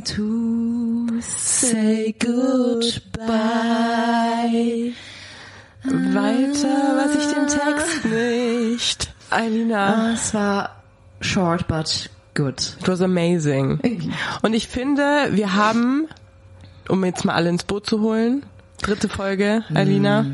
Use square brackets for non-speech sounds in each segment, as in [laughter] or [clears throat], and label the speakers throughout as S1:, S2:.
S1: Time to say goodbye.
S2: Weiter weiß ich den Text nicht. Alina.
S1: Es war short but good.
S2: It was amazing. Und ich finde, wir haben, um jetzt mal alle ins Boot zu holen, dritte Folge, Alina,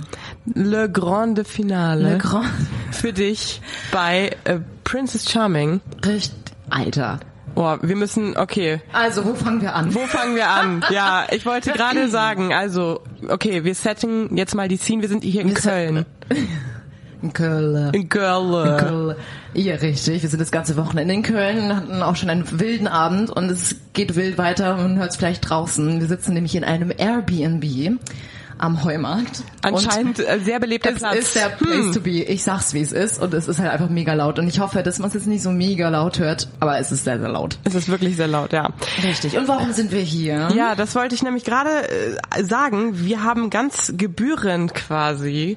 S2: Le Grande Finale
S1: Le Grand.
S2: für dich bei äh, Princess Charming.
S1: Richtig. Alter.
S2: Oh, wir müssen, okay,
S1: Also, wo fangen wir an?
S2: wo fangen wir an? [laughs] Ja, ich wollte gerade sagen, also, okay, wir setten jetzt mal die Scene, wir sind hier in
S1: Wir [laughs]
S2: Köln.
S1: In Köln.
S2: In Köln.
S1: Köln. Ja, richtig. Wir sind das ganze Wochenende in Köln, hatten auch schon einen wilden Abend und es geht wild weiter. Man hört es vielleicht draußen. Wir sitzen nämlich in einem Airbnb am Heumarkt.
S2: Anscheinend äh, sehr belebter
S1: es
S2: Platz.
S1: ist der Place
S2: Hm.
S1: to be. Ich sag's, wie es ist. Und es ist halt einfach mega laut. Und ich hoffe, dass man es jetzt nicht so mega laut hört. Aber es ist sehr, sehr laut.
S2: Es ist wirklich sehr laut, ja.
S1: Richtig. Und warum sind wir hier?
S2: Ja, das wollte ich nämlich gerade äh, sagen. Wir haben ganz gebührend quasi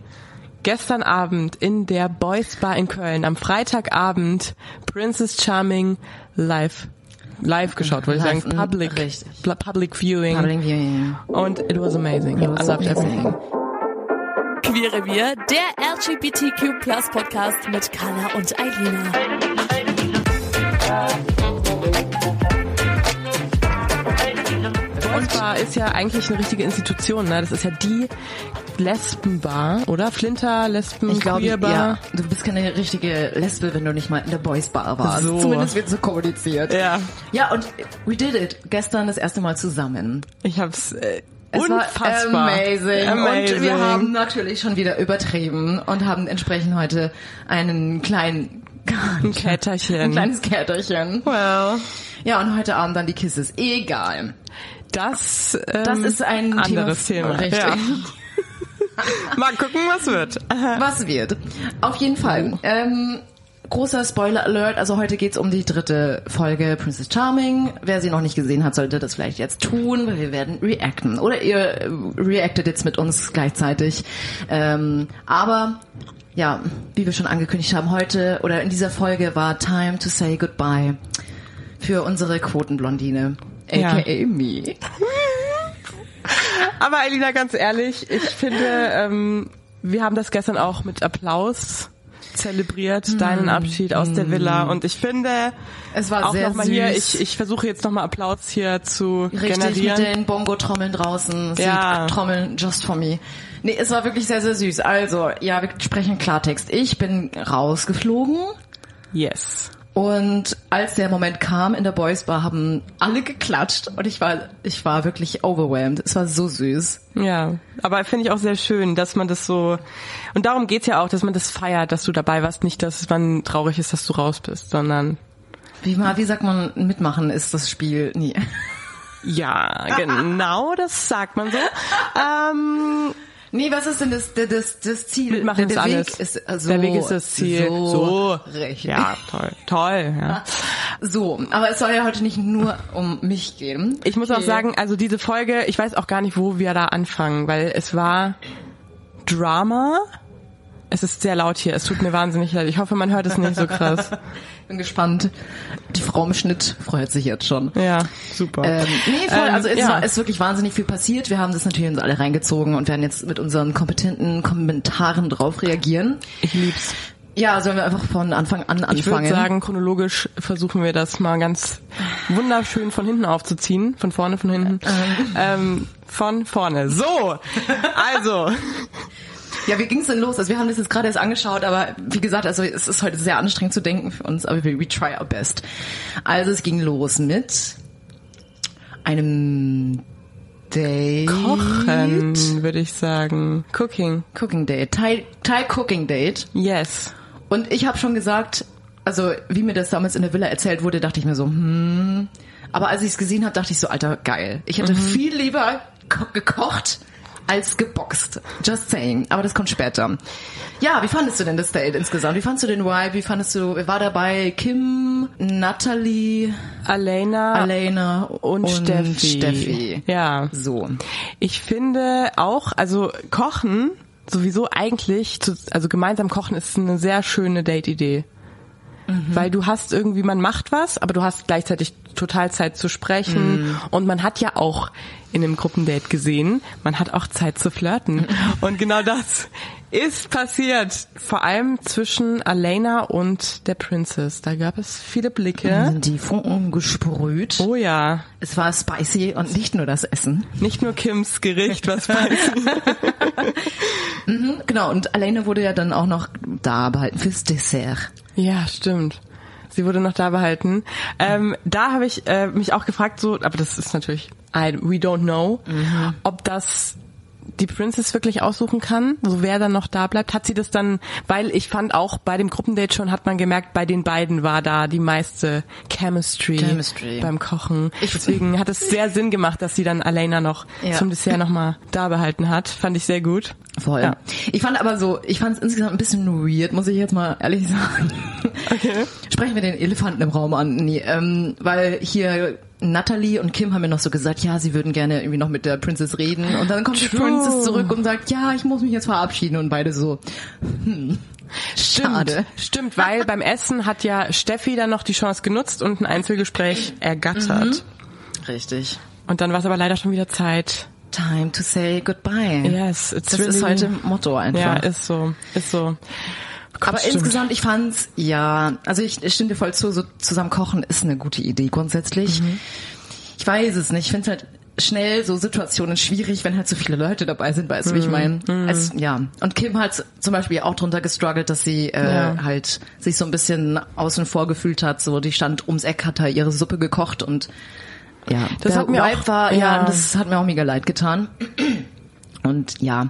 S2: gestern Abend in der Boys Bar in Köln am Freitagabend Princess Charming live live geschaut, wollte ich sagen, public public viewing
S1: Public Viewing.
S2: und it was amazing.
S1: It was
S2: I loved everything.
S3: Queere Wir, der LGBTQ Plus Podcast mit Carla und Eilina.
S2: Boys Bar ist ja eigentlich eine richtige Institution, ne? Das ist ja die Lesbenbar, oder? Flinter, Lesben,
S1: Ich glaube, ja, du bist keine richtige Lesbe, wenn du nicht mal in der Boys Bar warst.
S2: So.
S1: Zumindest wird so kommuniziert.
S2: Ja.
S1: Ja, und we did it. Gestern das erste Mal zusammen.
S2: Ich hab's äh,
S1: Es
S2: unfassbar.
S1: war amazing.
S2: amazing.
S1: Und wir haben natürlich schon wieder übertrieben und haben entsprechend heute einen kleinen
S2: ein [laughs] Käterchen.
S1: ein kleines Käterchen.
S2: well,
S1: Ja, und heute Abend dann die Kisses. Egal.
S2: das, ähm,
S1: Das ist ein
S2: anderes
S1: Thema.
S2: Thema.
S1: Richtig.
S2: Ja. [laughs] Mal gucken, was wird.
S1: Was wird? Auf jeden Fall. Ähm, großer Spoiler Alert. Also heute geht's um die dritte Folge Princess Charming. Wer sie noch nicht gesehen hat, sollte das vielleicht jetzt tun, weil wir werden reacten. Oder ihr äh, reactet jetzt mit uns gleichzeitig. Ähm, aber ja, wie wir schon angekündigt haben, heute oder in dieser Folge war Time to Say Goodbye für unsere Quotenblondine.
S2: Ja.
S1: AKA me. [laughs] [laughs]
S2: Aber Elina, ganz ehrlich, ich finde, ähm, wir haben das gestern auch mit Applaus zelebriert, deinen Abschied aus der Villa. Und ich finde.
S1: Es war
S2: auch
S1: sehr
S2: nochmal
S1: süß.
S2: hier, ich, ich versuche jetzt nochmal Applaus hier zu
S1: Richtig,
S2: generieren.
S1: mit den Bongo-Trommeln draußen. Sie
S2: Ja.
S1: trommeln just for me. Nee, es war wirklich sehr, sehr süß. Also, ja, wir sprechen Klartext. Ich bin rausgeflogen
S2: yes.
S1: Und als der Moment kam in der Boys Bar, haben alle geklatscht und ich war, ich war wirklich overwhelmed. Es war so süß.
S2: Ja, aber finde ich auch sehr schön, dass man das so und darum geht's ja auch, dass man das feiert, dass du dabei warst, nicht, dass man traurig ist, dass du raus bist, sondern
S1: Wie, mal, wie sagt man, mitmachen ist das Spiel nie.
S2: ja, genau, das sagt man so. [laughs] Ähm,
S1: Nee, was ist denn das, das, das, Ziel?
S2: Mitmachen
S1: der, der
S2: ist
S1: Weg
S2: alles.
S1: Ist, äh, so,
S2: Der Weg ist das Ziel.
S1: So,
S2: So.
S1: Richtig.
S2: ja, toll, toll, ja. [laughs]
S1: So, aber es soll ja heute nicht nur um mich gehen.
S2: Ich muss auch
S1: Okay.
S2: sagen, also diese Folge, ich weiß auch gar nicht, wo wir da anfangen, weil es war Drama. Es ist sehr laut hier, es tut mir wahnsinnig leid. Ich hoffe, man hört es nicht so krass.
S1: Bin gespannt. Die Frau im Schnitt freut sich jetzt schon.
S2: Ja, super.
S1: Ähm, nee, voll.
S2: Ähm,
S1: also es
S2: ja.
S1: war, ist wirklich wahnsinnig viel passiert. Wir haben das natürlich uns alle reingezogen und werden jetzt mit unseren kompetenten Kommentaren drauf reagieren.
S2: Ich lieb's.
S1: Ja, sollen wir einfach von Anfang an anfangen?
S2: Ich würde sagen, chronologisch versuchen wir das mal ganz wunderschön von hinten aufzuziehen. Von vorne, von hinten. Ähm, von vorne. So, also,
S1: Ja, wie ging's denn los? Also wir haben das jetzt gerade erst angeschaut, aber wie gesagt, also es ist heute sehr anstrengend zu denken für uns, aber we, we try our best. Also es ging los mit einem Date.
S2: kochen, würde ich sagen. Cooking.
S1: Cooking Date. Thai, Thai Cooking Date.
S2: Yes.
S1: Und ich habe schon gesagt, also wie mir das damals in der Villa erzählt wurde, dachte ich mir so, hm. Aber als ich es gesehen habe, dachte ich so, Alter, geil. Ich hätte viel lieber ko gekocht als geboxt. Just saying. Aber das kommt später. Ja, wie fandest du denn das Date insgesamt? Wie fandest du den Vibe? Wie fandest du, war dabei? Kim, Natalie,
S2: Alena
S1: Alena
S2: und, Steffi.
S1: Steffi.
S2: Ja.
S1: So.
S2: Ich finde auch, also Kochen sowieso eigentlich, zu, also gemeinsam kochen ist eine sehr schöne Date-Idee. Weil du hast irgendwie, man macht was, aber du hast gleichzeitig total Zeit zu sprechen. Und man hat ja auch in einem Gruppendate gesehen, man hat auch Zeit zu flirten. [laughs] Und genau das ist passiert. Vor allem zwischen Elena und der Princess. Da gab es viele Blicke.
S1: Die Funken gesprüht.
S2: Oh ja.
S1: Es war spicy und nicht nur das Essen.
S2: Nicht nur Kims Gericht, was [laughs] spicy.
S1: Genau, und Alena wurde ja dann auch noch da behalten fürs Dessert.
S2: Ja, stimmt. Sie wurde noch da behalten. Ähm, da habe ich äh, mich auch gefragt, so, aber das ist natürlich, I, we don't know, ob das die Princess wirklich aussuchen kann, so wer dann noch da bleibt. Hat sie das dann, weil ich fand auch bei dem Gruppendate schon hat man gemerkt, bei den beiden war da die meiste Chemistry,
S1: Chemistry.
S2: beim Kochen.
S1: Ich-
S2: Deswegen hat es sehr Sinn gemacht, dass sie dann Alena noch
S1: Ja.
S2: zum Dessert nochmal da behalten hat. Fand ich sehr gut.
S1: Voll.
S2: Ja.
S1: Ich fand aber so, ich fand es insgesamt ein bisschen weird, muss ich jetzt mal ehrlich [laughs] sagen.
S2: Okay.
S1: Sprechen wir den Elefanten im Raum an, nee, ähm, weil hier Natalie und Kim haben mir noch so gesagt, ja, sie würden gerne irgendwie noch mit der Princess reden. Und dann kommt die. Princess zurück und sagt, ja, ich muss mich jetzt verabschieden. Und beide so, hm, schade.
S2: Stimmt, weil beim Essen hat ja Steffi dann noch die Chance genutzt und ein Einzelgespräch ergattert.
S1: Richtig.
S2: Und dann war es aber leider schon wieder Zeit.
S1: Time to say goodbye.
S2: Yes, it's
S1: das ist
S2: really-
S1: heute Motto einfach.
S2: Ja, ist so, ist so.
S1: Aber
S2: Stimmt.
S1: insgesamt, ich fand's, ja, also ich, ich stimme dir voll zu, so zusammen kochen ist eine gute Idee grundsätzlich.
S2: Mhm.
S1: Ich weiß es nicht, ich finde halt schnell so Situationen schwierig, wenn halt so viele Leute dabei sind, weißt du,
S2: Mhm.
S1: wie ich meine? Es- Ja. Und Kim hat zum Beispiel auch drunter gestruggelt, dass sie äh,
S2: Ja.
S1: halt sich so ein bisschen außen vor gefühlt hat, so die stand ums Eck, hat da ihre Suppe gekocht und ja,
S2: Das hat mir
S1: Vibe
S2: auch-
S1: war, ja,
S2: ja.
S1: das hat mir auch mega leid getan. Und ja,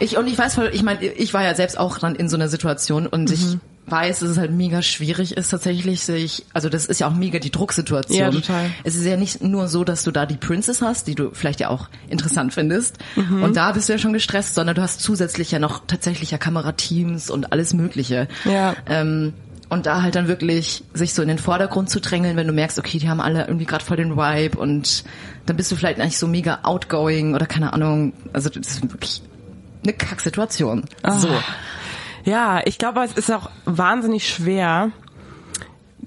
S1: ich und ich weiß voll, ich meine, ich war ja selbst auch dann in so einer Situation und
S2: Mhm.
S1: ich weiß, dass es halt mega schwierig ist tatsächlich sich, also das ist ja auch mega die Drucksituation.
S2: Ja, total.
S1: Es ist ja nicht nur so, dass du da die Princess hast, die du vielleicht ja auch interessant findest
S2: Mhm.
S1: und da bist du ja schon gestresst, sondern du hast zusätzlich ja noch tatsächlich ja Kamerateams und alles mögliche.
S2: Ja.
S1: Ähm, und da halt dann wirklich sich so in den Vordergrund zu drängeln, wenn du merkst, okay, die haben alle irgendwie gerade voll den Vibe und dann bist du vielleicht nicht so mega outgoing oder keine Ahnung. Also das ist wirklich eine Kacksituation. So.
S2: Ja, ich glaube, es ist auch wahnsinnig schwer,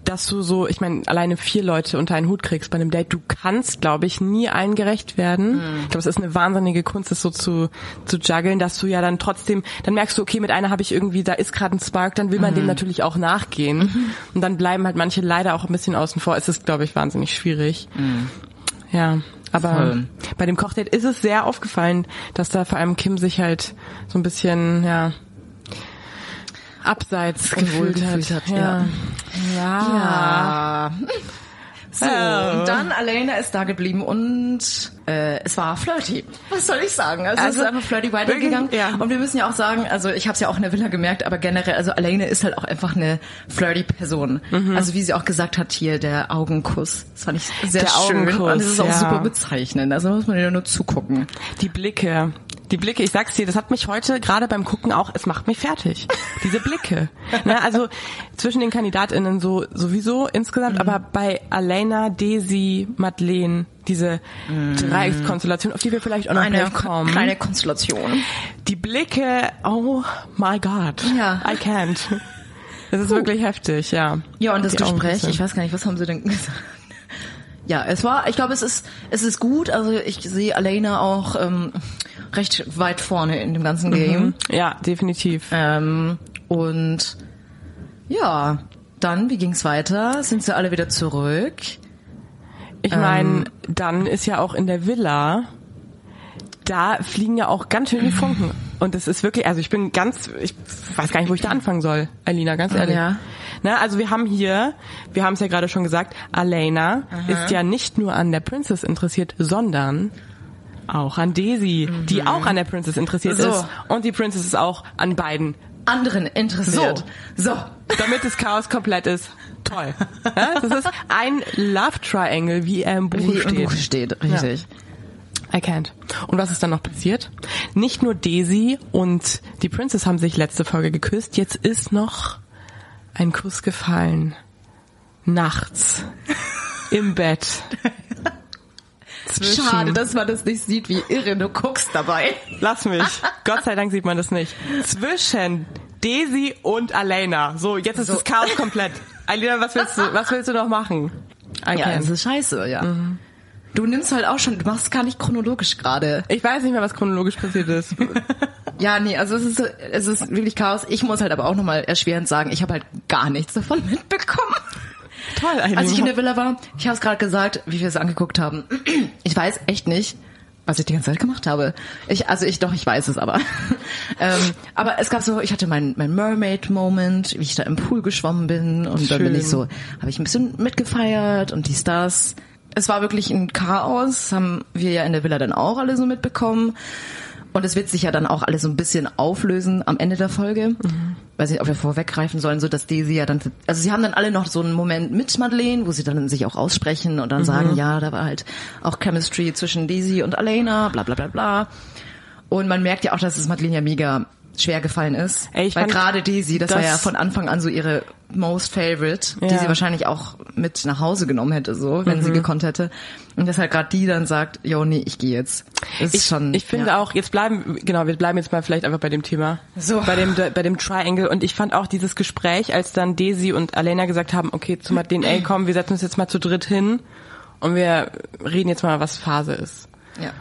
S2: dass du so, ich meine, alleine vier Leute unter einen Hut kriegst bei einem Date. Du kannst, glaube ich, nie allen gerecht werden. Ich glaube, es ist eine wahnsinnige Kunst, das so zu, zu juggeln, dass du ja dann trotzdem, dann merkst du, okay, mit einer habe ich irgendwie, da ist gerade ein Spark, dann will man dem natürlich auch nachgehen. Und dann bleiben halt manche leider auch ein bisschen außen vor. Es ist, glaube ich, wahnsinnig schwierig. Ja, aber
S1: Voll.
S2: bei dem Kochdate ist es sehr aufgefallen, dass da vor allem Kim sich halt so ein bisschen, ja, abseits gefühlt,
S1: gefühlt hat,
S2: Ja.
S1: ja.
S2: ja.
S1: So,
S2: Oh.
S1: und dann Alena ist da geblieben und äh, es war flirty. Was soll ich sagen? Also,
S2: Also,
S1: es ist einfach flirty weitergegangen.
S2: ja.
S1: Und wir müssen ja auch sagen, also ich habe es ja auch in der Villa gemerkt, aber generell, also Alena ist halt auch einfach eine flirty Person.
S2: Mhm.
S1: Also wie sie auch gesagt hat hier, der Augenkuss. Das fand ich sehr
S2: Der
S1: schön.
S2: Augenkuss,
S1: und es ist auch
S2: ja.
S1: super bezeichnend. Also muss man ja nur zugucken.
S2: Die Blicke. Die Blicke, ich sag's dir, das hat mich heute gerade beim Gucken auch, es macht mich fertig. Diese Blicke. [laughs] ne, also zwischen den KandidatInnen so sowieso insgesamt, aber bei Alena, Daisy, Madeleine, diese Dreieckskonstellation, auf die wir vielleicht auch noch
S1: Eine
S2: kommen.
S1: kleine Konstellation.
S2: Die Blicke, oh my God.
S1: Ja.
S2: I can't. Das ist wirklich heftig, ja.
S1: Ja, und das
S2: Die
S1: Gespräch, ich weiß gar nicht, was haben sie denn gesagt? Ja, es war, ich glaube, es ist, es ist gut. Also ich sehe Alena auch ähm, recht weit vorne in dem ganzen Game.
S2: Ja, definitiv.
S1: Ähm, und ja, dann, wie ging's weiter? Sind sie alle wieder zurück?
S2: Ich meine, dann ist ja auch in der Villa, da fliegen ja auch ganz schön die Funken. Und das ist wirklich, also ich bin ganz, ich weiß gar nicht, wo ich da anfangen soll, Alina, ganz ehrlich.
S1: Ja.
S2: Na, also wir haben hier, wir haben es ja gerade schon gesagt, Alena ist ja nicht nur an der Princess interessiert, sondern auch an Daisy, die auch an der Princess interessiert
S1: So.
S2: ist. Und die Princess ist auch an beiden.
S1: Anderen interessiert. So.
S2: Damit das Chaos komplett ist. Toll. Ja, das ist ein Love Triangle, wie er im Buch
S1: Wie
S2: steht.
S1: im Buch steht, richtig.
S2: I can't. Und was ist dann noch passiert? Nicht nur Daisy und die Princess haben sich letzte Folge geküsst, jetzt ist noch ein Kuss gefallen. Nachts. [laughs] Im Bett. Zwischen-
S1: Schade, dass man das nicht sieht, wie irre du guckst dabei.
S2: Lass mich. [laughs] Gott sei Dank sieht man das nicht. Zwischen Daisy und Alena. So, jetzt ist das Chaos komplett. [laughs] Alena, was willst du, was willst du noch machen? I
S1: Ja, das ist scheiße, ja. Du nimmst halt auch schon, du machst es gar nicht chronologisch gerade.
S2: Ich weiß nicht mehr, was chronologisch passiert ist. [laughs]
S1: Ja, nee, also es ist, so- es ist wirklich Chaos. Ich muss halt aber auch nochmal erschwerend sagen, ich habe halt gar nichts davon mitbekommen.
S2: Toll, Eileen.
S1: Als ich in der Villa war, ich habe es gerade gesagt, wie wir es angeguckt haben. [clears throat] Ich weiß echt nicht, was ich die ganze Zeit gemacht habe. Ich, also ich doch, ich weiß es aber. [laughs] ähm, aber es gab so, ich hatte meinen mein Mermaid-Moment, wie ich da im Pool geschwommen bin und dann bin
S2: Schön.
S1: ich so, habe ich ein bisschen mitgefeiert und dies, das. Es war wirklich ein Chaos, haben wir ja in der Villa dann auch alle so mitbekommen. Und es wird sich ja dann auch alles so ein bisschen auflösen am Ende der Folge. Weiß nicht, ob wir vorweggreifen sollen, so dass Daisy ja dann, also sie haben dann alle noch so einen Moment mit Madeleine, wo sie dann sich auch aussprechen und dann sagen, ja, da war halt auch Chemistry zwischen Daisy und Alena, bla bla bla bla. Und man merkt ja auch, dass es Madeleine ja mega schwer gefallen ist.
S2: Ey, ich
S1: weil gerade Daisy, das, war
S2: das-
S1: ja von Anfang an so ihre most favorite, die
S2: Ja.
S1: sie wahrscheinlich auch mit nach Hause genommen hätte, so, wenn
S2: Mhm.
S1: sie gekonnt hätte. Und dass halt gerade die dann sagt, jo, nee, ich gehe jetzt. Das ist
S2: ich,
S1: schon,
S2: ich finde
S1: ja.
S2: auch, jetzt bleiben, genau, wir bleiben jetzt mal vielleicht einfach bei dem Thema.
S1: So.
S2: Bei dem, bei dem Triangle. Und ich fand auch dieses Gespräch, als dann Daisy und Alena gesagt haben, okay, zu Madeleine, ey, komm, wir setzen uns jetzt mal zu dritt hin und wir reden jetzt mal, was Phase ist.
S1: ja.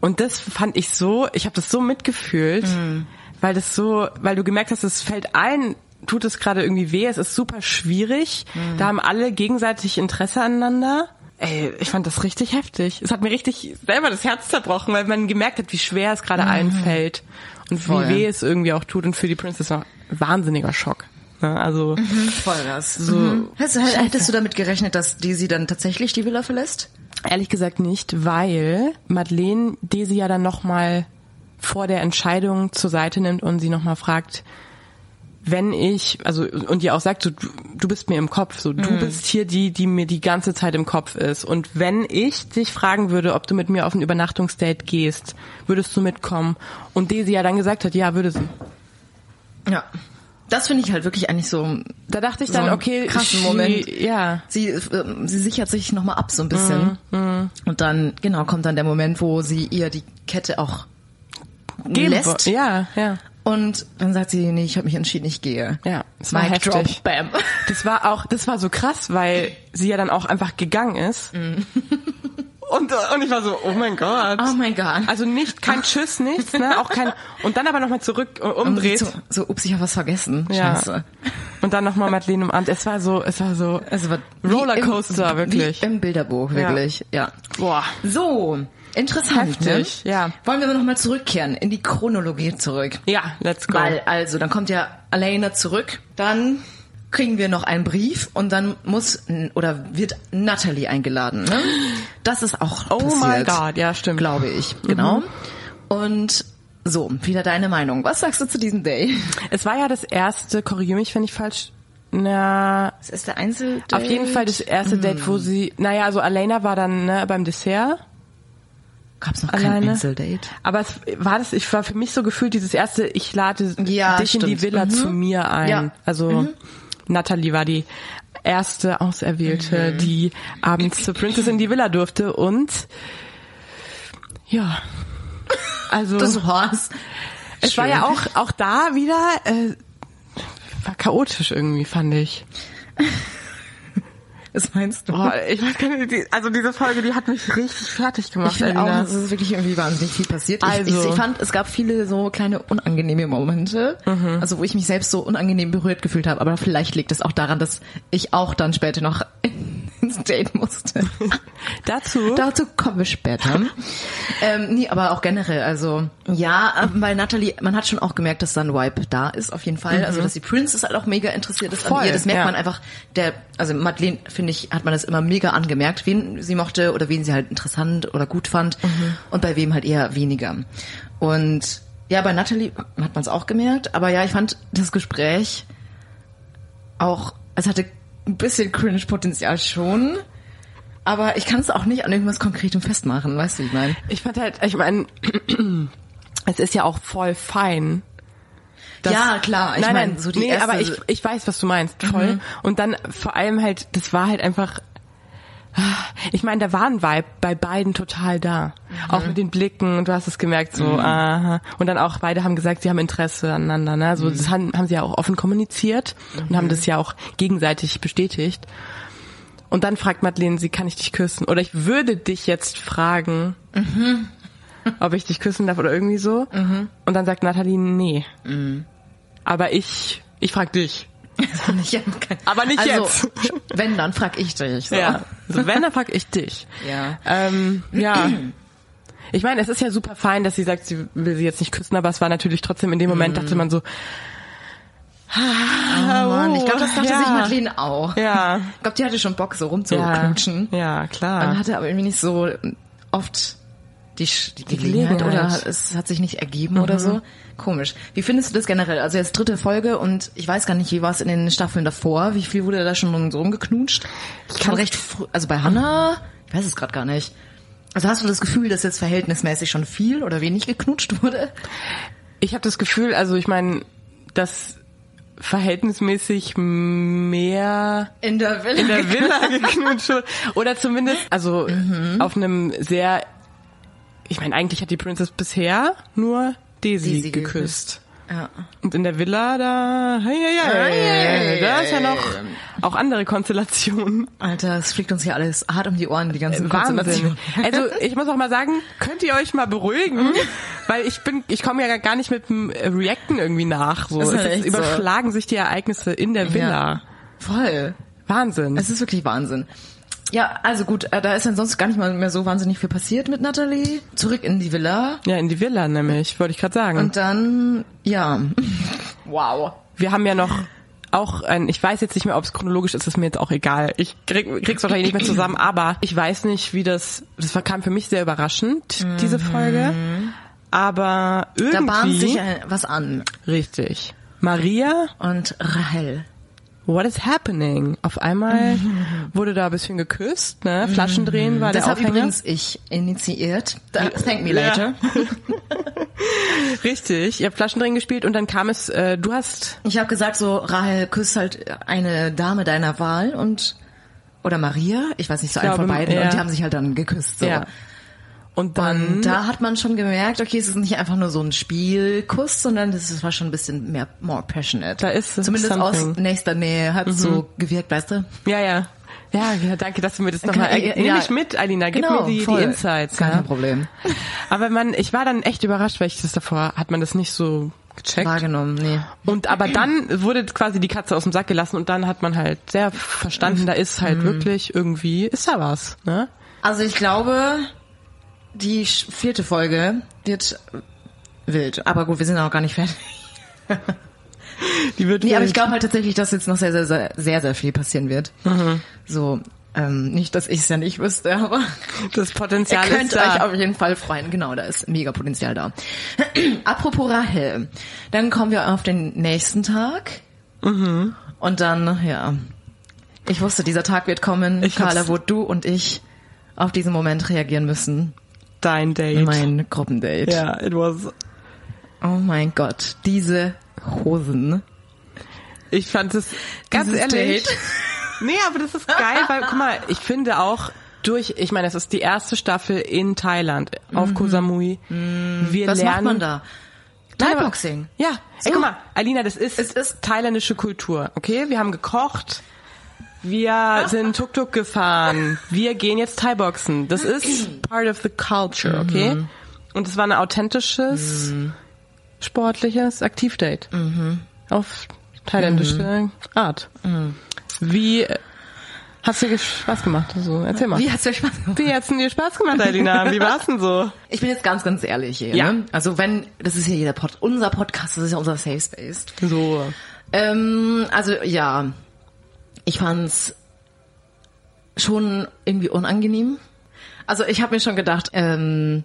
S2: Und das fand ich so, ich habe das so mitgefühlt,
S1: Mhm.
S2: Weil das so, weil du gemerkt hast, es fällt allen, tut es gerade irgendwie weh, es ist super schwierig.
S1: Mhm.
S2: Da haben alle gegenseitig Interesse aneinander. Ey, ich fand das richtig heftig. Es hat mir richtig selber das Herz zerbrochen, weil man gemerkt hat, wie schwer es gerade allen fällt und
S1: Mhm. Voll.
S2: wie weh es irgendwie auch tut. Und für die Princess war ein wahnsinniger Schock. Ne? Also
S1: Vollgas. So. Mhm. Hättest, du- hättest du damit gerechnet, dass Daisy dann tatsächlich die Villa verlässt?
S2: Ehrlich gesagt nicht, weil Madeleine Daisy ja dann nochmal vor der Entscheidung zur Seite nimmt und sie nochmal fragt, wenn ich, also und ihr auch sagt, so, du, du bist mir im Kopf, so du bist hier die, die mir die ganze Zeit im Kopf ist. Und wenn ich dich fragen würde, ob du mit mir auf ein Übernachtungsdate gehst, würdest du mitkommen? Und Daisy ja dann gesagt hat, ja, würde sie.
S1: Ja. Das finde ich halt wirklich eigentlich so.
S2: Da dachte ich
S1: So
S2: dann,
S1: einen
S2: okay,
S1: krassen
S2: she-
S1: Moment.
S2: ja,
S1: Sie, ähm, sie sichert sich nochmal ab so ein bisschen. Und dann, genau, kommt dann der Moment, wo sie ihr die Kette auch
S2: geben
S1: lässt.
S2: ja, ja.
S1: Und dann sagt sie, nee, ich habe mich entschieden, ich gehe.
S2: Ja, es war
S1: Mic
S2: heftig.
S1: Drop, bam. [laughs]
S2: Das war auch, das war so krass, weil sie ja dann auch einfach gegangen ist. [laughs] Und, und ich war so, oh mein Gott.
S1: Oh mein Gott.
S2: Also nicht, kein Tschüss, nichts, ne, auch kein, und dann aber nochmal zurück und
S1: Und
S2: umdreht.
S1: so, so, ups, ich habe was vergessen.
S2: Ja.
S1: Scheiße.
S2: Und dann nochmal Madeleine umarmt. Es war so, es war so,
S1: Es war
S2: Rollercoaster,
S1: im,
S2: wirklich.
S1: Im Bilderbuch, wirklich. Ja.
S2: boah.
S1: So, interessant.
S2: Heftig,
S1: ne?
S2: ja.
S1: Wollen wir nochmal zurückkehren, in die Chronologie zurück.
S2: Ja, let's go.
S1: Weil, also, dann kommt ja Alena zurück, dann kriegen wir noch einen Brief und dann muss oder wird Natalie eingeladen. Ne? Das ist auch
S2: Oh
S1: passiert,
S2: mein Gott, ja, stimmt.
S1: glaube ich. Genau. Und so, wieder deine Meinung. Was sagst du zu diesem Day?
S2: Es war ja das erste, korrigiere mich, wenn ich falsch, na,
S1: Das ist der Einzeldate.
S2: auf jeden Fall das erste Date, wo sie, naja, also Alena war dann, ne, beim Dessert.
S1: Gab es noch kein
S2: alleine.
S1: Einzeldate?
S2: Aber es war das, ich war für mich so gefühlt dieses erste, ich lade
S1: Ja,
S2: dich in die
S1: stimmt.
S2: Villa
S1: Mhm.
S2: zu mir ein.
S1: Ja.
S2: Also Natalie war die erste Auserwählte,
S1: Mhm.
S2: die abends zur Princess in die Villa durfte und ja. Also
S1: Das war's.
S2: es war
S1: schön.
S2: ja auch auch da wieder äh, war chaotisch irgendwie, fand ich. [laughs]
S1: Was meinst du?
S2: Boah, ich weiß gar nicht, also diese Folge, die hat mich richtig fertig gemacht.
S1: Ich finde auch, es ist wirklich irgendwie wahnsinnig viel passiert. Ich,
S2: Also.
S1: ich, ich fand, es gab viele so kleine unangenehme Momente,
S2: Mhm.
S1: also wo ich mich selbst so unangenehm berührt gefühlt habe. Aber vielleicht liegt es auch daran, dass ich auch dann später noch ins Date musste. [laughs]
S2: Dazu
S1: Dazu kommen wir später. ähm, nee, aber auch generell, also ja, äh, bei Natalie, man hat schon auch gemerkt, dass da ein Vibe da ist, auf jeden Fall. Also dass die Princess halt auch mega interessiert ist
S2: Mhm. Voll,
S1: an ihr. Das merkt
S2: ja.
S1: man einfach. Der, also Madeleine, finde ich, hat man das immer mega angemerkt, wen sie mochte oder wen sie halt interessant oder gut fand
S2: Mhm.
S1: und bei wem halt eher weniger. Und ja, bei Natalie hat man es auch gemerkt, aber ja, ich fand das Gespräch auch, es hatte ein bisschen Cringe-Potenzial schon. Aber ich kann es auch nicht an irgendwas Konkretem festmachen, weißt du, ich meine?
S2: Ich fand halt, ich meine, [clears throat] es ist ja auch voll fein.
S1: Ja, klar, ich
S2: nein,
S1: mein,
S2: nein,
S1: so die
S2: nee,
S1: erste-
S2: aber ich, ich weiß, was du meinst, voll. Und dann vor allem halt, das war halt einfach, ich meine, da war ein Vibe bei beiden total da. Auch mit den Blicken und du hast es gemerkt, so, aha. Und dann auch beide haben gesagt, sie haben Interesse aneinander, ne? So, das haben, haben sie ja auch offen kommuniziert und haben das ja auch gegenseitig bestätigt. Und dann fragt Madeleine sie, kann ich dich küssen? Oder ich würde dich jetzt fragen, ob ich dich küssen darf oder irgendwie so. Und dann sagt Nathalie, nee. Aber ich, ich frag dich. [laughs]
S1: Kein-
S2: Aber nicht
S1: also,
S2: jetzt. [laughs]
S1: Wenn, dann frag ich dich. So.
S2: Ja. Also wenn, dann frag ich dich.
S1: Ja.
S2: Ähm, ja. Ich meine, es ist ja super fein, dass sie sagt, sie will sie jetzt nicht küssen, aber es war natürlich trotzdem in dem Moment, dachte man so,
S1: Oh Mann, ich glaube, das dachte
S2: ja.
S1: sich Madeleine auch.
S2: ja,
S1: Ich glaube, die hatte schon Bock, so
S2: ja,
S1: rumzuknutschen.
S2: ja, klar.
S1: Man hatte aber irgendwie nicht so oft die, Sch- die Gelegenheit,
S2: Gelegenheit.
S1: oder es hat sich nicht ergeben oder so. Komisch. Wie findest du das generell? Also jetzt dritte Folge und ich weiß gar nicht, wie war es in den Staffeln davor? Wie viel wurde da schon so rumgeknutscht? Ich kann recht früh, also bei Hannah, ich weiß es gerade gar nicht. Also hast du das Gefühl, dass jetzt verhältnismäßig schon viel oder wenig geknutscht wurde?
S2: Ich habe das Gefühl, also ich meine, dass verhältnismäßig mehr
S1: In der Villa.
S2: in der Villa geknutscht wurde. Oder zumindest, also
S1: Mhm.
S2: auf einem sehr, ich meine, eigentlich hat die Princess bisher nur Daisy,
S1: Daisy
S2: geküsst.
S1: geküsst. Ja.
S2: Und in der Villa, da, hey, hey, hey, da ist ja noch auch andere Konstellationen.
S1: Alter, es fliegt uns hier alles hart um die Ohren, die ganzen
S2: Wahnsinn.
S1: Konstellationen.
S2: Also [laughs] ich muss auch mal sagen, könnt ihr euch mal beruhigen, weil ich bin, ich komme ja gar nicht mit dem Reacten irgendwie nach. So,
S1: Ist
S2: es ist,
S1: echt so.
S2: überschlagen sich die Ereignisse in der Villa.
S1: Ja. Voll.
S2: Wahnsinn.
S1: Es ist wirklich Wahnsinn. Ja, also gut, äh, da ist dann sonst gar nicht mal mehr so wahnsinnig viel passiert mit Natalie. Zurück in die Villa.
S2: ja, in die Villa nämlich, wollte ich gerade sagen.
S1: Und dann, ja. Wow.
S2: wir haben ja noch auch ein, ich weiß jetzt nicht mehr, ob es chronologisch ist, ist mir jetzt auch egal. Ich krieg, krieg's wahrscheinlich nicht mehr zusammen, aber ich weiß nicht, wie das, das war- kam für mich sehr überraschend, diese Folge. Aber irgendwie,
S1: Da bahnt sich was an.
S2: richtig. Maria,
S1: Und Rahel.
S2: what is happening? Auf einmal [laughs] wurde da ein bisschen geküsst, ne? Flaschendrehen war
S1: Das
S2: der
S1: habe
S2: Aufhänger.
S1: übrigens ich initiiert. Thank me
S2: Ja.
S1: later. [laughs]
S2: Richtig, ihr habt Flaschendrehen gespielt und dann kam es, äh, du hast,
S1: Ich habe gesagt, so Rahel, küsst halt eine Dame deiner Wahl und oder Maria, ich weiß nicht, so einen von beiden
S2: ja.
S1: und die haben sich halt dann geküsst. So.
S2: ja. Und dann,
S1: Und da hat man schon gemerkt, okay, es ist nicht einfach nur so ein Spielkuss, sondern das war schon ein bisschen mehr more passionate.
S2: Da ist es
S1: Zumindest aus
S2: something. Mhm.
S1: nächster Nähe hat so gewirkt, weißt du?
S2: ja, ja. Ja, ja, danke, dass du mir das nochmal,
S1: Kann-
S2: äh, nimm
S1: ja.
S2: mich mit, Alina, gib
S1: Genau,
S2: mir die, die
S1: voll.
S2: Insights.
S1: Gar
S2: ja.
S1: kein Problem.
S2: Aber man, ich war dann echt überrascht, weil ich das davor, hat man das nicht so gecheckt.
S1: Wahrgenommen, nee.
S2: Und aber dann wurde quasi die Katze aus dem Sack gelassen und dann hat man halt sehr verstanden, da ist
S1: Mhm.
S2: halt wirklich irgendwie, ist da was, ne?
S1: Also ich glaube, die vierte Folge wird wild. Aber gut, wir sind auch noch gar nicht fertig. [laughs]
S2: Die wird
S1: Nee, aber ich glaube halt tatsächlich, dass jetzt noch sehr, sehr, sehr, sehr, sehr viel passieren wird.
S2: Mhm.
S1: So, ähm, nicht, dass ich es ja nicht wüsste, aber
S2: das [laughs]
S1: ihr
S2: Potenzial
S1: könnt
S2: ist da.
S1: euch auf jeden Fall freuen. Genau, da ist mega Potenzial da. [clears throat] Apropos Rahel, dann kommen wir auf den nächsten Tag.
S2: Mhm.
S1: Und dann, ja, ich wusste, dieser Tag wird kommen,
S2: Ich
S1: Carla, wo du und ich auf diesen Moment reagieren müssen.
S2: Dein Date.
S1: Mein Gruppendate.
S2: ja, it was.
S1: Oh mein Gott, diese Hosen.
S2: Ich fand es ganz ehrlich.
S1: Date. [laughs]
S2: Nee, aber das ist geil, weil guck mal, ich finde auch durch, ich meine, es ist die erste Staffel in Thailand auf Koh Samui. Wir
S1: Mhm. Was
S2: lernen
S1: macht man da? Thai-Boxing.
S2: Ja,
S1: So.
S2: ey, guck mal, Alina, das ist,
S1: Es ist-
S2: thailändische Kultur, okay? Wir haben gekocht, wir sind [laughs] Tuk-Tuk gefahren, wir gehen jetzt Thai-Boxen. Das ist [clears throat] part of the culture, okay?
S1: Mhm.
S2: Und es war ein authentisches, sportliches Aktivdate. Auf thailändische
S1: Mhm.
S2: Art. Wie äh, hast dir Spaß gemacht? Also, erzähl mal.
S1: Wie hat's dir Spaß gemacht?
S2: Wie hat's denn dir Spaß gemacht, Alina? Wie war's denn so?
S1: Ich bin jetzt ganz, ganz ehrlich hier.
S2: Ja.
S1: Ne? Also wenn, das ist ja jeder Pod, unser Podcast, das ist ja unser Safe Space.
S2: So.
S1: Ähm, also ja, ich fand's schon irgendwie unangenehm. Also ich habe mir schon gedacht, ähm,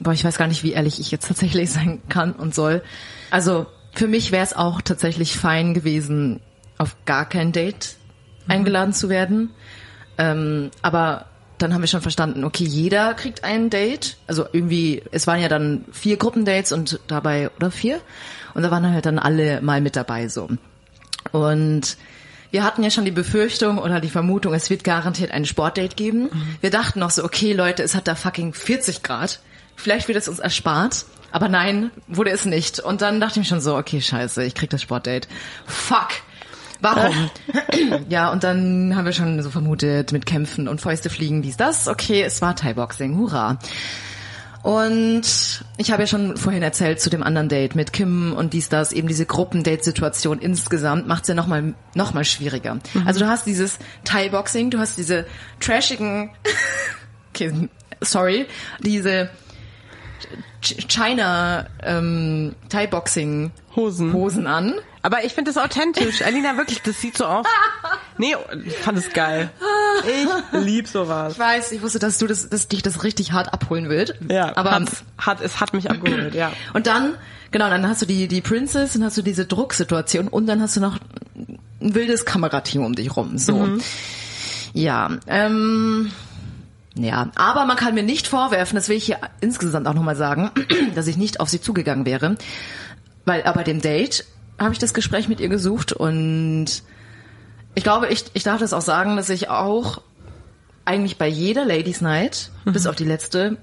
S1: boah, ich weiß gar nicht, wie ehrlich ich jetzt tatsächlich [laughs] sein kann und soll. Also für mich wäre es auch tatsächlich fein gewesen, auf gar kein Date eingeladen zu werden. Ähm, aber dann haben wir schon verstanden, okay, jeder kriegt ein Date. Also irgendwie, es waren ja dann vier Gruppendates und dabei, oder vier? Und da waren halt dann alle mal mit dabei so. Und wir hatten ja schon die Befürchtung oder die Vermutung, es wird garantiert ein Sportdate geben. Wir dachten noch so, okay Leute, es hat da fucking 40 Grad. Vielleicht wird es uns erspart. Aber nein, wurde es nicht. Und dann dachte ich mir schon so, okay, scheiße, ich krieg das Sportdate. Fuck. Warum? ja, und dann haben wir schon so vermutet, mit Kämpfen und Fäuste fliegen, dies, das. Okay, es war Thai-Boxing, hurra. Und ich habe ja schon vorhin erzählt zu dem anderen Date mit Kim und dies, das, eben diese Gruppendate-Situation insgesamt macht es ja nochmal noch mal schwieriger. Also du hast dieses Thai-Boxing, du hast diese trashigen, [laughs] okay, sorry, diese China ähm, Thai-Boxing
S2: Hosen.
S1: Hosen an.
S2: Aber ich finde das authentisch. Alina, wirklich, das sieht so aus. Nee, ich fand es geil. Ich lieb sowas.
S1: Ich weiß, ich wusste, dass du das, dass dich das richtig hart abholen wird.
S2: Ja,
S1: aber
S2: hat, hat, es hat mich abgeholt, ja.
S1: und dann, genau, dann hast du die die Princess, dann hast du diese Drucksituation und dann hast du noch ein wildes Kamerateam um dich rum. So, ja, ähm, ja, aber man kann mir nicht vorwerfen, das will ich hier insgesamt auch nochmal sagen, [clears throat] dass ich nicht auf sie zugegangen wäre, weil aber dem Date habe ich das Gespräch mit ihr gesucht und ich glaube, ich, ich darf das auch sagen, dass ich auch eigentlich bei jeder Ladies Night, bis auf die letzte,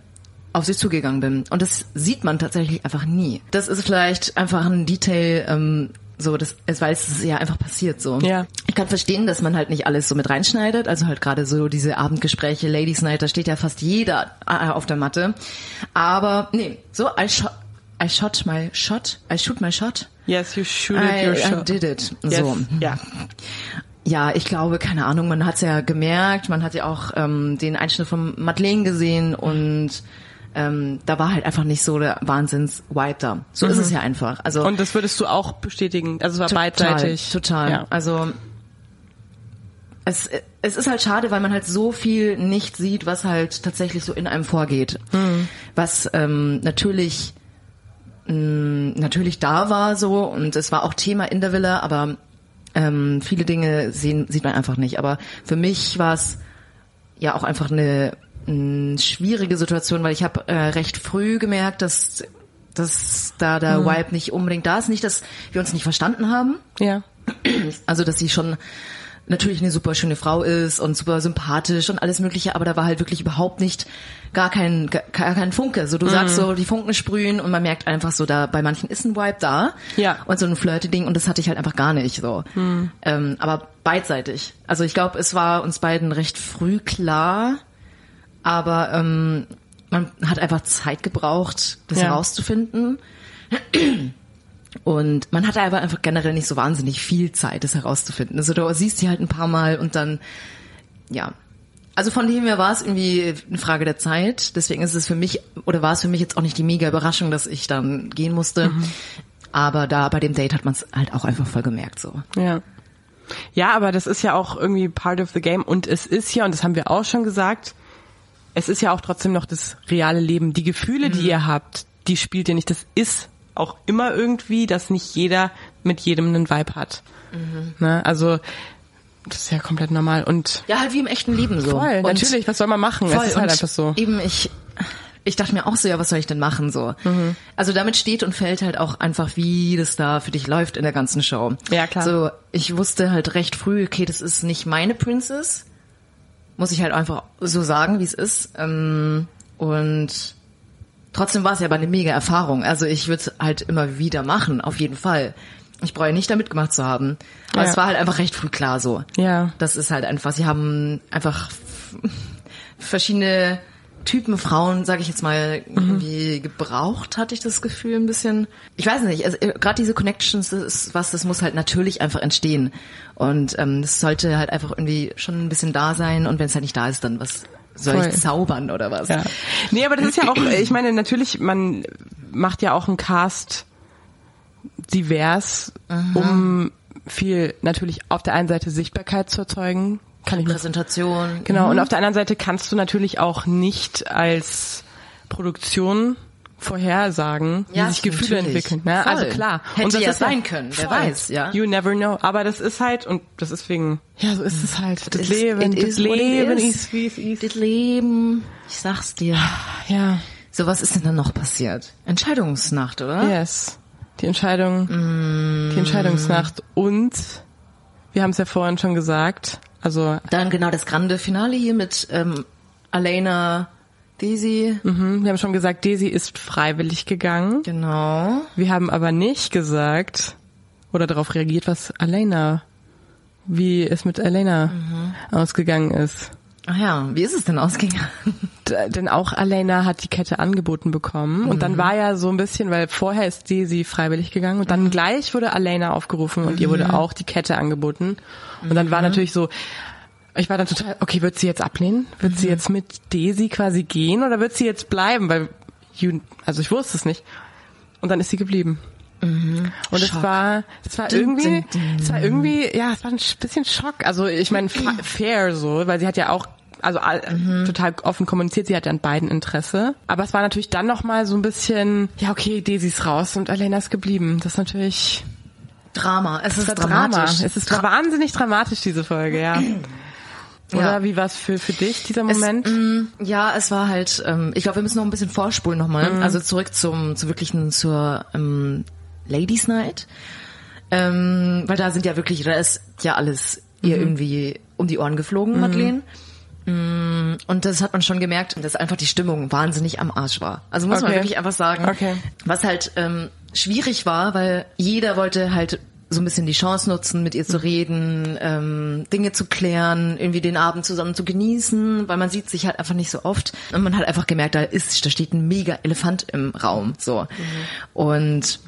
S1: auf sie zugegangen bin. Und das sieht man tatsächlich einfach nie. Das ist vielleicht einfach ein Detail, ähm, so, das, es, weil es ist ja einfach passiert so.
S2: Ja.
S1: Ich kann verstehen, dass man halt nicht alles so mit reinschneidet. Also halt gerade so diese Abendgespräche, Ladies Night, da steht ja fast jeder äh, auf der Matte. Aber nee, so I shot, I shot my shot, I shoot my shot.
S2: Yes, you shoot it,
S1: I,
S2: your
S1: I
S2: shot.
S1: did it.
S2: Yes.
S1: So.
S2: Ja. [laughs]
S1: Ja, ich glaube, keine Ahnung, man hat's ja gemerkt, man hat ja auch ähm, den Einschnitt von Madeleine gesehen und ähm, da war halt einfach nicht so der Wahnsinns-Vibe da. So ist es ja einfach. Also
S2: Und das würdest du auch bestätigen. Also es war beidseitig.
S1: Total.
S2: Ja.
S1: Also es, es ist halt schade, weil man halt so viel nicht sieht, was halt tatsächlich so in einem vorgeht.
S2: Mhm.
S1: Was ähm, natürlich mh, natürlich da war so und es war auch Thema in der Villa, aber ähm, viele Dinge sehen, sieht man einfach nicht. Aber für mich war es ja auch einfach eine, mh, schwierige Situation, weil ich habe äh, recht früh gemerkt, dass dass da der Vibe nicht unbedingt da ist. Nicht, dass wir uns nicht verstanden haben,
S2: Ja.
S1: also, dass sie schon natürlich eine super schöne Frau ist und super sympathisch und alles mögliche, aber da war halt wirklich überhaupt nicht gar kein, gar, kein Funke. So, du sagst so, die Funken sprühen und man merkt einfach so, da bei manchen ist ein Vibe da.
S2: Ja.
S1: Und so ein Flirte-Ding und das hatte ich halt einfach gar nicht so. Ähm, aber beidseitig. Also ich glaube, es war uns beiden recht früh klar, aber ähm, man hat einfach Zeit gebraucht, das
S2: Ja.
S1: herauszufinden. Und man hatte aber einfach generell nicht so wahnsinnig viel Zeit, das herauszufinden. Also du siehst sie halt ein paar Mal und dann, ja. Also von dem her war es irgendwie eine Frage der Zeit. Deswegen ist es für mich, oder war es für mich jetzt auch nicht die mega Überraschung, dass ich dann gehen musste. Aber da bei dem Date hat man es halt auch einfach voll gemerkt so.
S2: Ja. Ja, aber das ist ja auch irgendwie part of the game und es ist ja, und das haben wir auch schon gesagt, es ist ja auch trotzdem noch das reale Leben. Die Gefühle, die ihr habt, die spielt ihr nicht. Das ist auch immer irgendwie, dass nicht jeder mit jedem einen Vibe hat. Ne? Also, das ist ja komplett normal und
S1: Ja, halt wie im echten Leben so.
S2: voll,
S1: Und
S2: natürlich, was soll man machen?
S1: Voll.
S2: Es ist halt einfach so.
S1: Eben ich, ich dachte mir auch so, ja, was soll ich denn machen so?
S2: Mhm.
S1: Also damit steht und fällt halt auch einfach, wie das da für dich läuft in der ganzen Show.
S2: Ja, klar.
S1: So, ich wusste halt recht früh, okay, das ist nicht meine Princess. Muss ich halt einfach so sagen, wie es ist. Ähm, und trotzdem war es ja aber eine mega Erfahrung. Also ich würde es halt immer wieder machen, auf jeden Fall. Ich brauche nicht da mitgemacht zu haben. Aber
S2: Ja.
S1: es war halt einfach recht früh klar so.
S2: Ja.
S1: Das ist halt einfach, sie haben einfach verschiedene Typen Frauen, sage ich jetzt mal, irgendwie gebraucht, hatte ich das Gefühl ein bisschen. Ich weiß nicht, also gerade diese Connections, das ist was, das muss halt natürlich einfach entstehen. Und ähm, das sollte halt einfach irgendwie schon ein bisschen da sein. Und wenn es halt nicht da ist, dann was soll
S2: Voll.
S1: ich zaubern oder was?
S2: Ja. Nee, aber das ist ja auch, ich meine, natürlich, man macht ja auch einen Cast divers, um viel natürlich auf der einen Seite Sichtbarkeit zu erzeugen. Kann ich
S1: Präsentation.
S2: Genau, und auf der anderen Seite kannst du natürlich auch nicht als Produktion vorhersagen, wie
S1: Ja,
S2: sich Gefühle
S1: natürlich.
S2: entwickeln. Ne?
S1: Voll.
S2: Also klar.
S1: Hätte
S2: und das
S1: ja sein können, wer weiß, ja.
S2: You never know. Aber das ist halt, und das ist wegen, ja, so ist es halt. Das Leben, das Leben
S1: is.
S2: ist, wie es ist.
S1: Das Leben, ich sag's dir.
S2: Ja,
S1: So, was ist denn dann noch passiert? Entscheidungsnacht, oder?
S2: yes. Die Entscheidung,
S1: Mm.
S2: die Entscheidungsnacht. Und, wir haben es ja vorhin schon gesagt, also
S1: Dann genau das grande Finale hier mit ähm, Alena, Daisy.
S2: mhm, wir haben schon gesagt, Daisy ist freiwillig gegangen.
S1: Genau.
S2: Wir haben aber nicht gesagt oder darauf reagiert, was Alena wie es mit Elena ausgegangen ist.
S1: Ach ja, wie ist es denn ausgegangen?
S2: Denn auch Elena hat die Kette angeboten bekommen und dann war ja so ein bisschen, weil vorher ist Daisy freiwillig gegangen und dann gleich wurde Elena aufgerufen und ihr wurde auch die Kette angeboten und dann war natürlich so, ich war dann total, okay, wird sie jetzt ablehnen? Wird sie jetzt mit Daisy quasi gehen oder wird sie jetzt bleiben? Weil, also ich wusste es nicht. Und dann ist sie geblieben. Und es
S1: Schock.
S2: war, es war irgendwie, es war irgendwie, ja, es war ein bisschen Schock. Also ich meine, fa- fair so, weil sie hat ja auch, also all, total offen kommuniziert, sie hat ja an beiden Interesse. Aber es war natürlich dann noch mal so ein bisschen, ja okay, Daisy ist raus und Elena ist geblieben. Das ist natürlich
S1: Drama. Es ist
S2: das
S1: dramatisch.
S2: Drama. Es ist wahnsinnig dramatisch diese Folge, ja. [clears throat] Oder
S1: Ja.
S2: wie war es für für dich dieser
S1: Es,
S2: Moment?
S1: mm, ja, es war halt, ähm, ich glaube, wir müssen noch ein bisschen vorspulen nochmal.
S2: Mhm.
S1: Also zurück zum, zu wirklichen, zur ähm, Ladies Night. Ähm, weil da sind ja wirklich, da ist ja alles ihr
S2: Mhm.
S1: irgendwie um die Ohren geflogen, Madeleine. Mm, Und das hat man schon gemerkt, dass einfach die Stimmung wahnsinnig am Arsch war. Also muss man
S2: Okay.
S1: wirklich einfach sagen.
S2: Okay.
S1: Was halt ähm, schwierig war, weil jeder wollte halt so ein bisschen die Chance nutzen, mit ihr zu reden, ähm, Dinge zu klären, irgendwie den Abend zusammen zu genießen, weil man sieht sich halt einfach nicht so oft. Und man hat einfach gemerkt, da ist, da steht ein mega Elefant im Raum. So. Und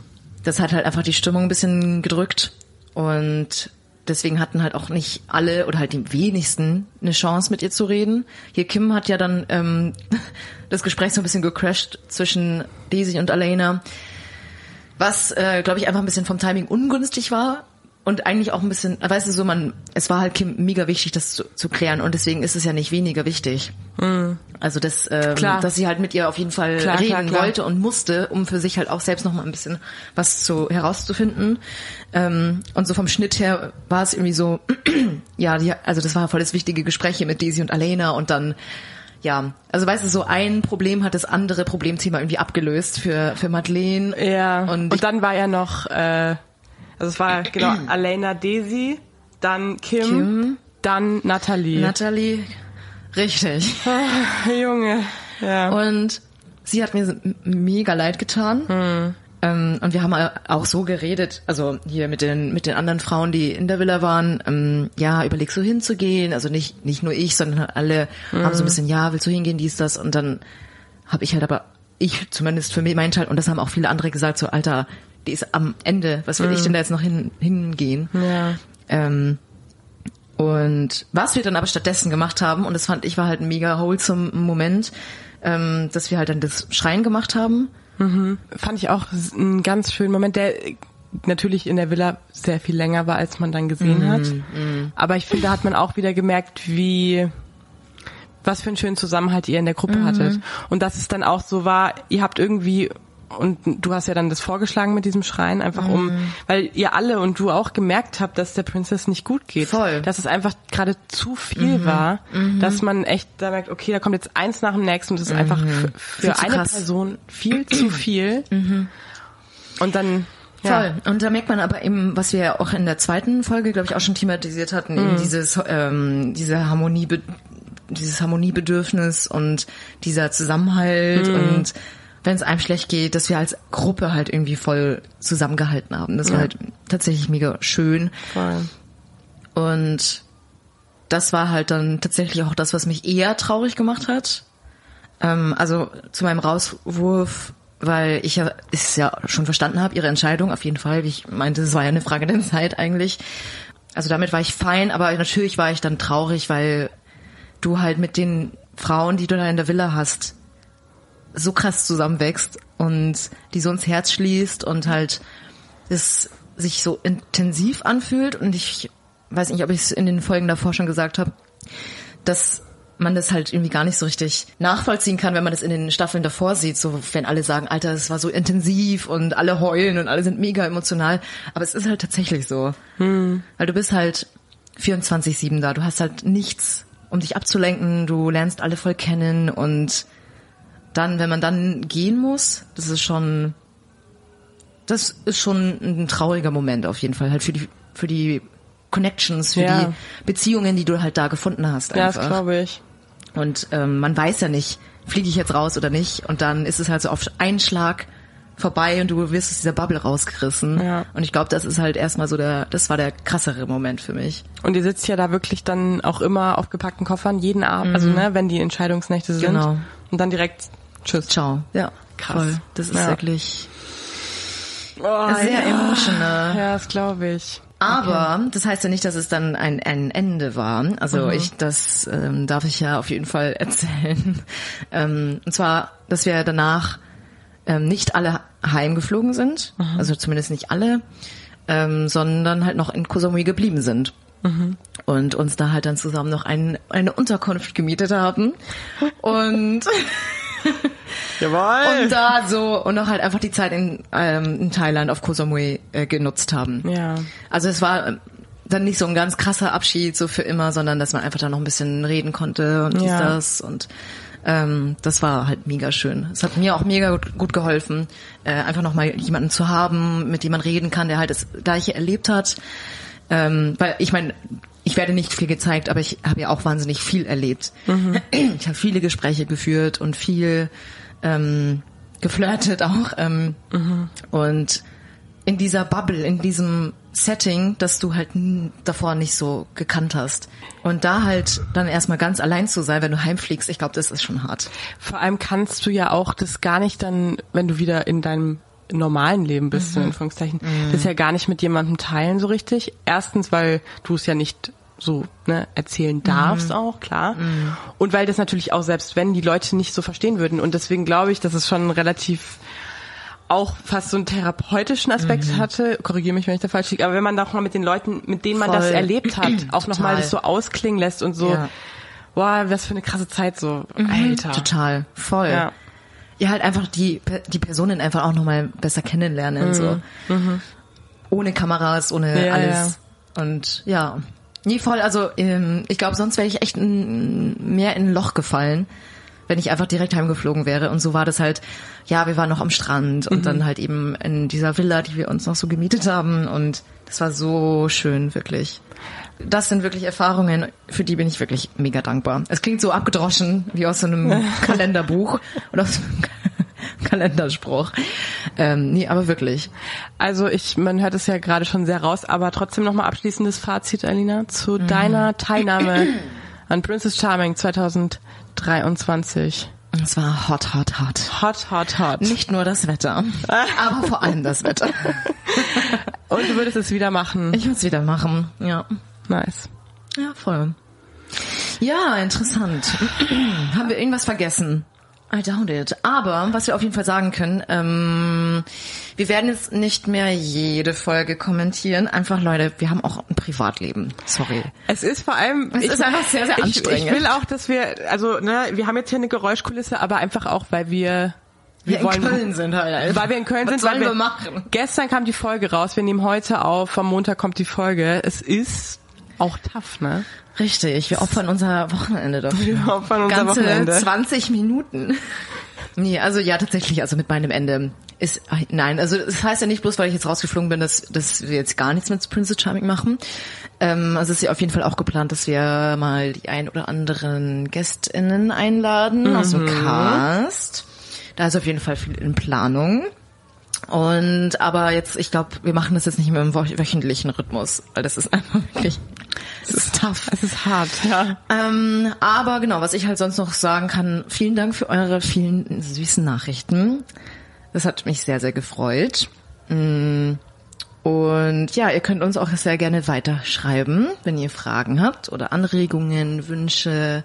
S1: das hat halt einfach die Stimmung ein bisschen gedrückt. Und deswegen hatten halt auch nicht alle oder halt die wenigsten eine Chance mit ihr zu reden. Hier Kim hat ja dann ähm, [laughs] das Gespräch so ein bisschen gecrashed zwischen Daisy und Elena, was äh, glaube ich einfach ein bisschen vom Timing ungünstig war und eigentlich auch ein bisschen, weißt du so, man, es war halt Kim mega wichtig, das zu, zu klären und deswegen ist es ja nicht weniger wichtig. Also das, ähm,
S2: Klar.
S1: dass sie halt mit ihr auf jeden Fall
S2: Klar,
S1: reden
S2: klar,
S1: wollte und musste, um für sich halt auch selbst noch mal ein bisschen was zu herauszufinden. Ähm, und so vom Schnitt her war es irgendwie so, [clears throat] ja, die, also das war voll das wichtige Gespräche mit Daisy und Alena und dann ja, also weißt du, so ein Problem hat das andere Problemthema irgendwie abgelöst für für Madeleine.
S2: Ja.
S1: Und,
S2: Und, dann war ja noch, äh, also es war genau [clears throat] Elena Daisy, dann Kim,
S1: Kim.
S2: dann Natalie.
S1: Natalie, richtig. [laughs]
S2: Junge. Ja.
S1: Und sie hat mir mega leid getan.
S2: Hm.
S1: Ähm, und wir haben auch so geredet, also hier mit den mit den anderen Frauen, die in der Villa waren. Ähm, ja, überlegst du hinzugehen? Also nicht nicht nur ich, sondern alle haben
S2: Hm.
S1: so ein bisschen, ja, willst du hingehen, dies das? Und dann habe ich halt aber ich zumindest für mich meinen Teil und das haben auch viele andere gesagt, so Alter, die ist am Ende. Was will ich denn da jetzt noch hin, hingehen?
S2: Hm. Ja.
S1: Ähm, und was wir dann aber stattdessen gemacht haben, und das fand ich war halt ein mega wholesome Moment, ähm, dass wir halt dann das Schreien gemacht haben.
S2: Fand ich auch einen ganz schönen Moment, der natürlich in der Villa sehr viel länger war, als man dann gesehen hat. Aber ich finde, da hat man auch wieder gemerkt, wie was für einen schönen Zusammenhalt ihr in der Gruppe hattet. Und dass es dann auch so war, ihr habt irgendwie und du hast ja dann das vorgeschlagen mit diesem Schreien, einfach um, weil ihr alle und du auch gemerkt habt, dass der Princess nicht gut geht.
S1: Voll.
S2: Dass es einfach gerade zu viel war, dass man echt da merkt, okay, da kommt jetzt eins nach dem nächsten und es ist einfach für, eine
S1: krass.
S2: Person viel [clears throat] zu viel. Und dann, ja.
S1: Voll. Und da merkt man aber eben, was wir ja auch in der zweiten Folge, glaube ich, auch schon thematisiert hatten, eben dieses, ähm, diese Harmonie, dieses Harmoniebedürfnis und dieser Zusammenhalt und wenn es einem schlecht geht, dass wir als Gruppe halt irgendwie voll zusammengehalten haben. Das war halt tatsächlich mega schön.
S2: Voll.
S1: Und das war halt dann tatsächlich auch das, was mich eher traurig gemacht hat. Ähm, also zu meinem Rauswurf, weil ich ja es ja schon verstanden habe, ihre Entscheidung auf jeden Fall. Wie ich meinte, es war ja eine Frage der Zeit eigentlich. Also damit war ich fein, aber natürlich war ich dann traurig, weil du halt mit den Frauen, die du da in der Villa hast, so krass zusammenwächst und die so ins Herz schließt und halt es sich so intensiv anfühlt. Und ich weiß nicht, ob ich es in den Folgen davor schon gesagt habe, dass man das halt irgendwie gar nicht so richtig nachvollziehen kann, wenn man das in den Staffeln davor sieht, so wenn alle sagen, Alter, es war so intensiv und alle heulen und alle sind mega emotional, aber es ist halt tatsächlich so. Weil du bist halt 24/7 da, du hast halt nichts, um dich abzulenken, du lernst alle voll kennen und dann, wenn man dann gehen muss, das ist schon, das ist schon ein trauriger Moment auf jeden Fall, halt für die, für die Connections, für
S2: Ja.
S1: die Beziehungen, die du halt da gefunden hast.
S2: Ja, das
S1: Einfach.
S2: glaube ich.
S1: Und ähm, man weiß ja nicht, fliege ich jetzt raus oder nicht. Und dann ist es halt so auf einen Schlag vorbei und du wirst aus dieser Bubble rausgerissen.
S2: Ja.
S1: Und ich glaube, das ist halt erstmal so der, das war der krassere Moment für mich.
S2: Und ihr sitzt ja da wirklich dann auch immer auf gepackten Koffern, jeden Abend, also ne, wenn die Entscheidungsnächte sind.
S1: Genau.
S2: Und dann direkt Tschüss.
S1: Ciao. Ja,
S2: Krass.
S1: Voll. Das ist
S2: Ja.
S1: wirklich
S2: Oh,
S1: sehr emotional.
S2: Ja, das glaube ich.
S1: Aber das heißt ja nicht, dass es dann ein, ein Ende war. Also ich, das ähm, darf ich ja auf jeden Fall [laughs] erzählen. Ähm, und zwar, dass wir danach ähm, nicht alle heimgeflogen sind, also zumindest nicht alle, ähm, sondern halt noch in Koh Samui geblieben sind. Und uns da halt dann zusammen noch ein, eine Unterkunft gemietet haben. [laughs] Und [laughs]
S2: Jawohl.
S1: und da so und auch halt einfach die Zeit in, ähm, in Thailand auf Koh Samui äh, genutzt haben.
S2: Ja.
S1: Also es war ähm, dann nicht so ein ganz krasser Abschied so für immer, sondern dass man einfach da noch ein bisschen reden konnte und dies,
S2: Ja.
S1: das und ähm, das war halt mega schön. Es hat mir auch mega gut, gut geholfen, äh, einfach noch mal jemanden zu haben, mit dem man reden kann, der halt das Gleiche erlebt hat. Ähm, weil ich meine, ich werde nicht viel gezeigt, aber ich habe ja auch wahnsinnig viel erlebt. [clears throat] Ich habe viele Gespräche geführt und viel ähm, geflirtet auch. Ähm, Und in dieser Bubble, in diesem Setting, das du halt davor nicht so gekannt hast. Und da halt dann erstmal ganz allein zu sein, wenn du heimfliegst, ich glaube, das ist schon hart.
S2: Vor allem kannst du ja auch das gar nicht dann, wenn du wieder in deinem normalen Leben bist, in Anführungszeichen, das ja gar nicht mit jemandem teilen so richtig. Erstens, weil du es ja nicht so ne, erzählen darfst auch, klar. Und weil das natürlich auch, selbst wenn die Leute nicht so verstehen würden. Und deswegen glaube ich, dass es schon relativ auch fast so einen therapeutischen Aspekt hatte. Korrigiere mich, wenn ich da falsch liege. Aber wenn man doch mal mit den Leuten, mit denen man das
S1: Voll.
S2: erlebt hat, [clears throat] auch nochmal das so ausklingen lässt und so,
S1: Ja.
S2: boah, was für eine krasse Zeit so. Alter.
S1: Total, voll.
S2: Ja.
S1: Ja, halt einfach die, die Personen einfach auch nochmal besser kennenlernen, so. Ohne Kameras, ohne
S2: Mhm. Ja,
S1: alles. Und ja. Nee, voll, also ähm, ich glaube, sonst wäre ich echt mehr in ein Loch gefallen, wenn ich einfach direkt heimgeflogen wäre. Und so war das halt, ja, wir waren noch am Strand und
S2: Mhm.
S1: dann halt eben in dieser Villa, die wir uns noch so gemietet haben. Und das war so schön, wirklich. Das sind wirklich Erfahrungen, für die bin ich wirklich mega dankbar. Es klingt so abgedroschen, wie aus so einem [laughs] Kalenderbuch oder aus einem [laughs] Kalenderspruch. Ähm, nee, aber wirklich.
S2: Also ich, man hört es ja gerade schon sehr raus, aber trotzdem nochmal abschließendes Fazit, Alina, zu
S1: Mhm.
S2: deiner Teilnahme an Princess Charming 2023.
S1: Es war hot, hot, hot.
S2: Hot, hot, hot.
S1: Nicht nur das Wetter, [laughs] aber vor allem das Wetter.
S2: Und du würdest es wieder machen.
S1: Ich würde es wieder machen. Ja.
S2: Nice.
S1: Ja, voll. Ja, interessant. [clears throat] Haben wir irgendwas vergessen? I doubt it. Aber was wir auf jeden Fall sagen können, ähm, wir werden jetzt nicht mehr jede Folge kommentieren. Einfach, Leute, wir haben auch ein Privatleben. Sorry.
S2: Es ist vor allem,
S1: Es ist einfach sehr, sehr
S2: ich,
S1: anstrengend.
S2: Ich will auch, dass wir, also ne, wir haben jetzt hier eine Geräuschkulisse, aber einfach auch, weil wir
S1: Wir in
S2: wollen-
S1: Köln sind halt.
S2: Weil wir in Köln
S1: Was
S2: sind.
S1: sollen
S2: weil
S1: wir machen?
S2: Gestern kam die Folge raus, wir nehmen heute auf, am Montag kommt die Folge. Es ist auch tough, ne?
S1: Richtig, wir opfern unser Wochenende dafür.
S2: Wir opfern unser
S1: Ganze
S2: Wochenende.
S1: 20 Minuten. Nee, also ja, tatsächlich, also mit meinem Ende ist, nein, also das heißt ja nicht bloß, weil ich jetzt rausgeflogen bin, dass, dass wir jetzt gar nichts mit Princess Charming machen. Ähm, also es ist ja auf jeden Fall auch geplant, dass wir mal die ein oder anderen GästInnen einladen aus dem Cast. Da ist auf jeden Fall viel in Planung. Und aber jetzt, ich glaube, wir machen das jetzt nicht mehr im wöchentlichen Rhythmus, weil das ist einfach [laughs] wirklich, es ist tough.
S2: Es ist hart, ja.
S1: Ähm, aber genau, was ich halt sonst noch sagen kann, vielen Dank für eure vielen süßen Nachrichten. Das hat mich sehr, sehr gefreut. Mm, Und ja, ihr könnt uns auch sehr gerne weiterschreiben, wenn ihr Fragen habt oder Anregungen, Wünsche,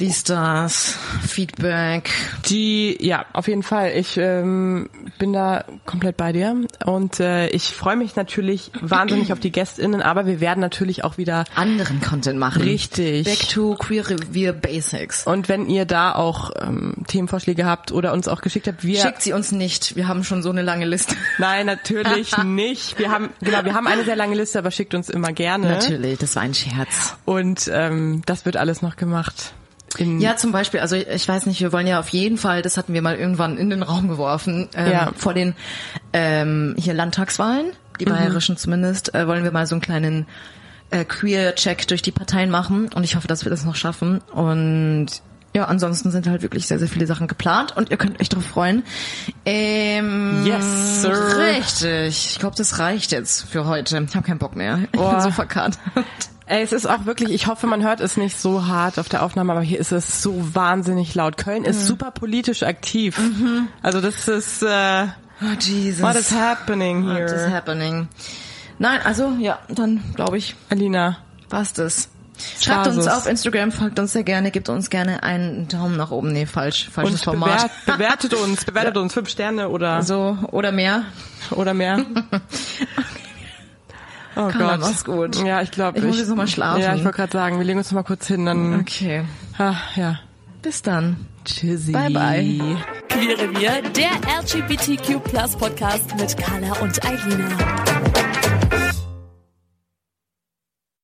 S1: dies, das, Feedback.
S2: Die, ja, auf jeden Fall. Ich ähm, bin da komplett bei dir und äh, ich freue mich natürlich wahnsinnig auf die GästInnen, aber wir werden natürlich auch wieder
S1: anderen Content machen.
S2: Richtig.
S1: Back to Queer Revier Basics.
S2: und wenn ihr da auch ähm, Themenvorschläge habt oder uns auch geschickt habt, wir
S1: Schickt sie uns nicht. Wir haben schon so eine lange Liste. [laughs]
S2: Nein, natürlich [laughs] nicht. Wir haben genau, wir haben eine sehr lange Liste, aber schickt uns immer gerne.
S1: Natürlich, das war ein Scherz.
S2: Und ähm, das wird alles noch gemacht.
S1: Ja, zum Beispiel, also ich weiß nicht, wir wollen ja auf jeden Fall, das hatten wir mal irgendwann in den Raum geworfen, ähm,
S2: Ja.
S1: vor den ähm, hier Landtagswahlen, die bayerischen zumindest, äh, wollen wir mal so einen kleinen äh, Queer-Check durch die Parteien machen und ich hoffe, dass wir das noch schaffen und ja, ansonsten sind halt wirklich sehr, sehr viele Sachen geplant und ihr könnt euch darauf freuen. Ähm,
S2: Yes, sir.
S1: Richtig. Ich glaube, das reicht jetzt für heute. Ich habe keinen Bock mehr. Ich bin so verkatert.
S2: Ey, es ist auch wirklich, ich hoffe, man hört es nicht so hart auf der Aufnahme, aber hier ist es so wahnsinnig laut. Köln
S1: Mhm.
S2: ist super politisch aktiv. Also das ist, äh,
S1: Oh, Jesus.
S2: what is happening
S1: What is
S2: here?
S1: happening? Nein, also ja, dann glaube ich,
S2: Alina,
S1: war's das. Schreibt uns
S2: war's.
S1: auf Instagram, folgt uns sehr gerne, gebt uns gerne einen Daumen nach oben. Nee, falsch, falsches
S2: und
S1: Format.
S2: bewert, [laughs] bewertet uns, bewertet uns fünf Sterne oder,
S1: So, oder mehr.
S2: oder mehr. [laughs] [laughs] Oh
S1: Carla,
S2: Gott.
S1: mach's gut.
S2: Ja, ich glaube,
S1: Ich muss jetzt noch mal schlafen.
S2: Ja, ich wollte gerade sagen, wir legen uns noch mal kurz hin, dann,
S1: Okay.
S2: ah, ja.
S1: Bis dann.
S2: Tschüssi.
S1: Bye, bye.
S3: Queere wir, der LGBTQ Podcast mit Carla und Eilina.